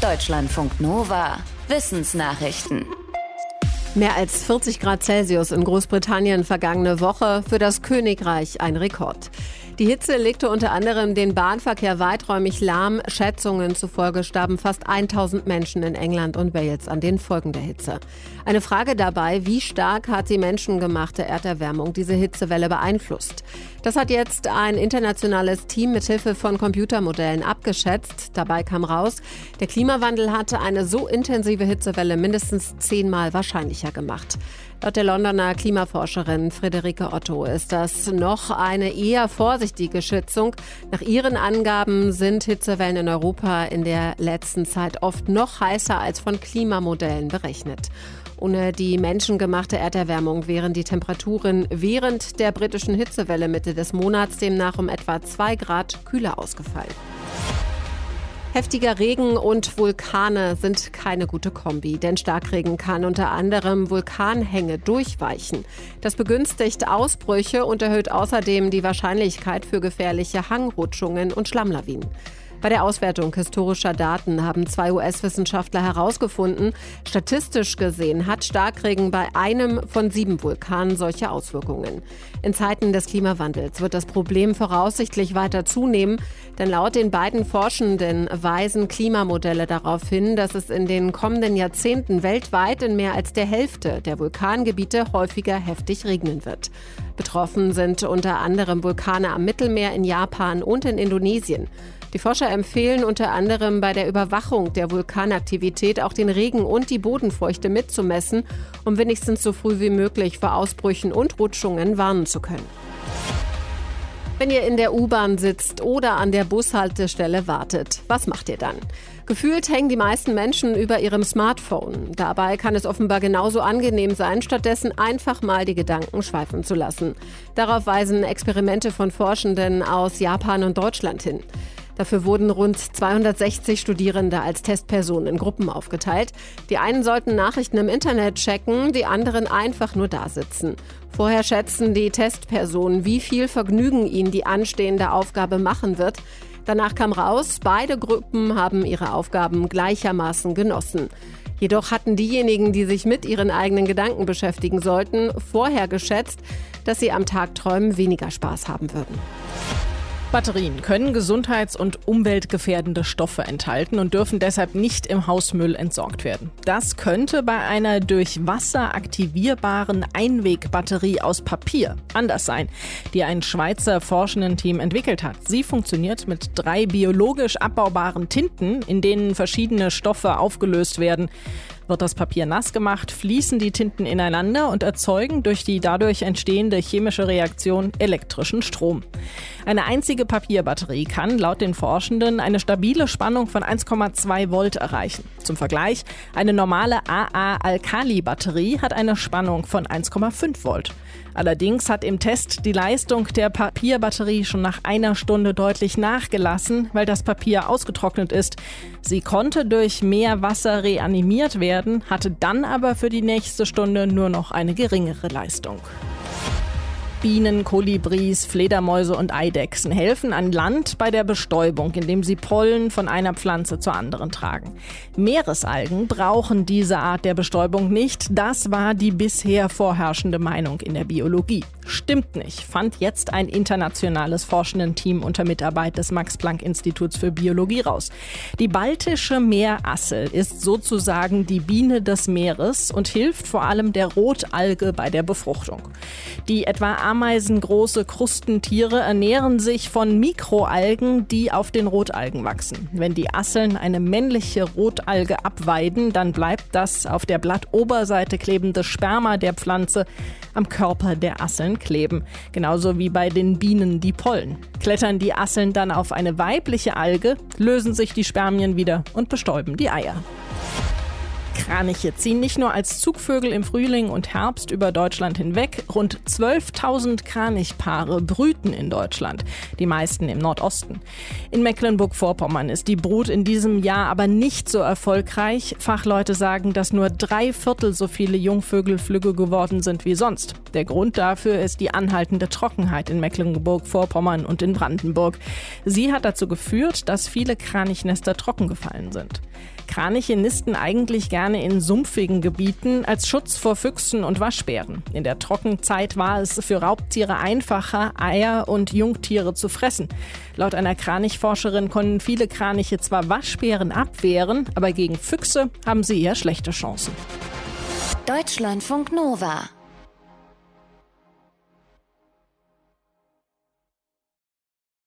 Deutschlandfunk Nova. Wissensnachrichten. Mehr als 40 Grad Celsius in Großbritannien vergangene Woche für das Königreich ein Rekord. Die Hitze legte unter anderem den Bahnverkehr weiträumig lahm. Schätzungen zufolge starben fast 1000 Menschen in England und Wales an den Folgen der Hitze. Eine Frage dabei, wie stark hat die menschengemachte Erderwärmung diese Hitzewelle beeinflusst? Das hat jetzt ein internationales Team mit Hilfe von Computermodellen abgeschätzt. Dabei kam raus, der Klimawandel hatte eine so intensive Hitzewelle mindestens zehnmal wahrscheinlicher gemacht. Laut der Londoner Klimaforscherin Friederike Otto ist das noch eine eher vorsichtige Schätzung. Nach ihren Angaben sind Hitzewellen in Europa in der letzten Zeit oft noch heißer als von Klimamodellen berechnet. Ohne die menschengemachte Erderwärmung wären die Temperaturen während der britischen Hitzewelle Mitte des Monats demnach um etwa zwei Grad kühler ausgefallen. Heftiger Regen und Vulkane sind keine gute Kombi, denn Starkregen kann unter anderem Vulkanhänge durchweichen. Das begünstigt Ausbrüche und erhöht außerdem die Wahrscheinlichkeit für gefährliche Hangrutschungen und Schlammlawinen. Bei der Auswertung historischer Daten haben zwei US-Wissenschaftler herausgefunden, statistisch gesehen hat Starkregen bei einem von sieben Vulkanen solche Auswirkungen. In Zeiten des Klimawandels wird das Problem voraussichtlich weiter zunehmen, denn laut den beiden Forschenden weisen Klimamodelle darauf hin, dass es in den kommenden Jahrzehnten weltweit in mehr als der Hälfte der Vulkangebiete häufiger heftig regnen wird. Betroffen sind unter anderem Vulkane am Mittelmeer in Japan und in Indonesien. Die Forscher empfehlen unter anderem bei der Überwachung der Vulkanaktivität auch den Regen und die Bodenfeuchte mitzumessen, um wenigstens so früh wie möglich vor Ausbrüchen und Rutschungen warnen zu können. Wenn ihr in der U-Bahn sitzt oder an der Bushaltestelle wartet, was macht ihr dann? Gefühlt hängen die meisten Menschen über ihrem Smartphone. Dabei kann es offenbar genauso angenehm sein, stattdessen einfach mal die Gedanken schweifen zu lassen. Darauf weisen Experimente von Forschenden aus Japan und Deutschland hin. Dafür wurden rund 260 Studierende als Testpersonen in Gruppen aufgeteilt. Die einen sollten Nachrichten im Internet checken, die anderen einfach nur da sitzen. Vorher schätzen die Testpersonen, wie viel Vergnügen ihnen die anstehende Aufgabe machen wird. Danach kam raus, beide Gruppen haben ihre Aufgaben gleichermaßen genossen. Jedoch hatten diejenigen, die sich mit ihren eigenen Gedanken beschäftigen sollten, vorher geschätzt, dass sie am Tagträumen weniger Spaß haben würden. Batterien können gesundheits- und umweltgefährdende Stoffe enthalten und dürfen deshalb nicht im Hausmüll entsorgt werden. Das könnte bei einer durch Wasser aktivierbaren Einwegbatterie aus Papier anders sein, die ein Schweizer Forschenden-Team entwickelt hat. Sie funktioniert mit drei biologisch abbaubaren Tinten, in denen verschiedene Stoffe aufgelöst werden. Wird das Papier nass gemacht, fließen die Tinten ineinander und erzeugen durch die dadurch entstehende chemische Reaktion elektrischen Strom. Eine einzige Papierbatterie kann laut den Forschenden eine stabile Spannung von 1,2 Volt erreichen. Zum Vergleich, eine normale AA-Alkali-Batterie hat eine Spannung von 1,5 Volt. Allerdings hat im Test die Leistung der Papierbatterie schon nach einer Stunde deutlich nachgelassen, weil das Papier ausgetrocknet ist. Sie konnte durch mehr Wasser reanimiert werden, hatte dann aber für die nächste Stunde nur noch eine geringere Leistung. Bienen, Kolibris, Fledermäuse und Eidechsen helfen an Land bei der Bestäubung, indem sie Pollen von einer Pflanze zur anderen tragen. Meeresalgen brauchen diese Art der Bestäubung nicht. Das war die bisher vorherrschende Meinung in der Biologie. Stimmt nicht, fand jetzt ein internationales Forschenden-Team unter Mitarbeit des Max-Planck-Instituts für Biologie raus. Die baltische Meerassel ist sozusagen die Biene des Meeres und hilft vor allem der Rotalge bei der Befruchtung. Die etwa ameisengroße Krustentiere ernähren sich von Mikroalgen, die auf den Rotalgen wachsen. Wenn die Asseln eine männliche Rotalge abweiden, dann bleibt das auf der Blattoberseite klebende Sperma der Pflanze am Körper der Asseln kleben. Genauso wie bei den Bienen die Pollen. Klettern die Asseln dann auf eine weibliche Alge, lösen sich die Spermien wieder und bestäuben die Eier. Kraniche ziehen nicht nur als Zugvögel im Frühling und Herbst über Deutschland hinweg. Rund 12.000 Kranichpaare brüten in Deutschland, die meisten im Nordosten. In Mecklenburg-Vorpommern ist die Brut in diesem Jahr aber nicht so erfolgreich. Fachleute sagen, dass nur drei Viertel so viele Jungvögel flügge geworden sind wie sonst. Der Grund dafür ist die anhaltende Trockenheit in Mecklenburg-Vorpommern und in Brandenburg. Sie hat dazu geführt, dass viele Kranichnester trocken gefallen sind. Kraniche nisten eigentlich gerne in sumpfigen Gebieten als Schutz vor Füchsen und Waschbären. In der Trockenzeit war es für Raubtiere einfacher, Eier und Jungtiere zu fressen. Laut einer Kranichforscherin konnten viele Kraniche zwar Waschbären abwehren, aber gegen Füchse haben sie eher schlechte Chancen. Deutschlandfunk Nova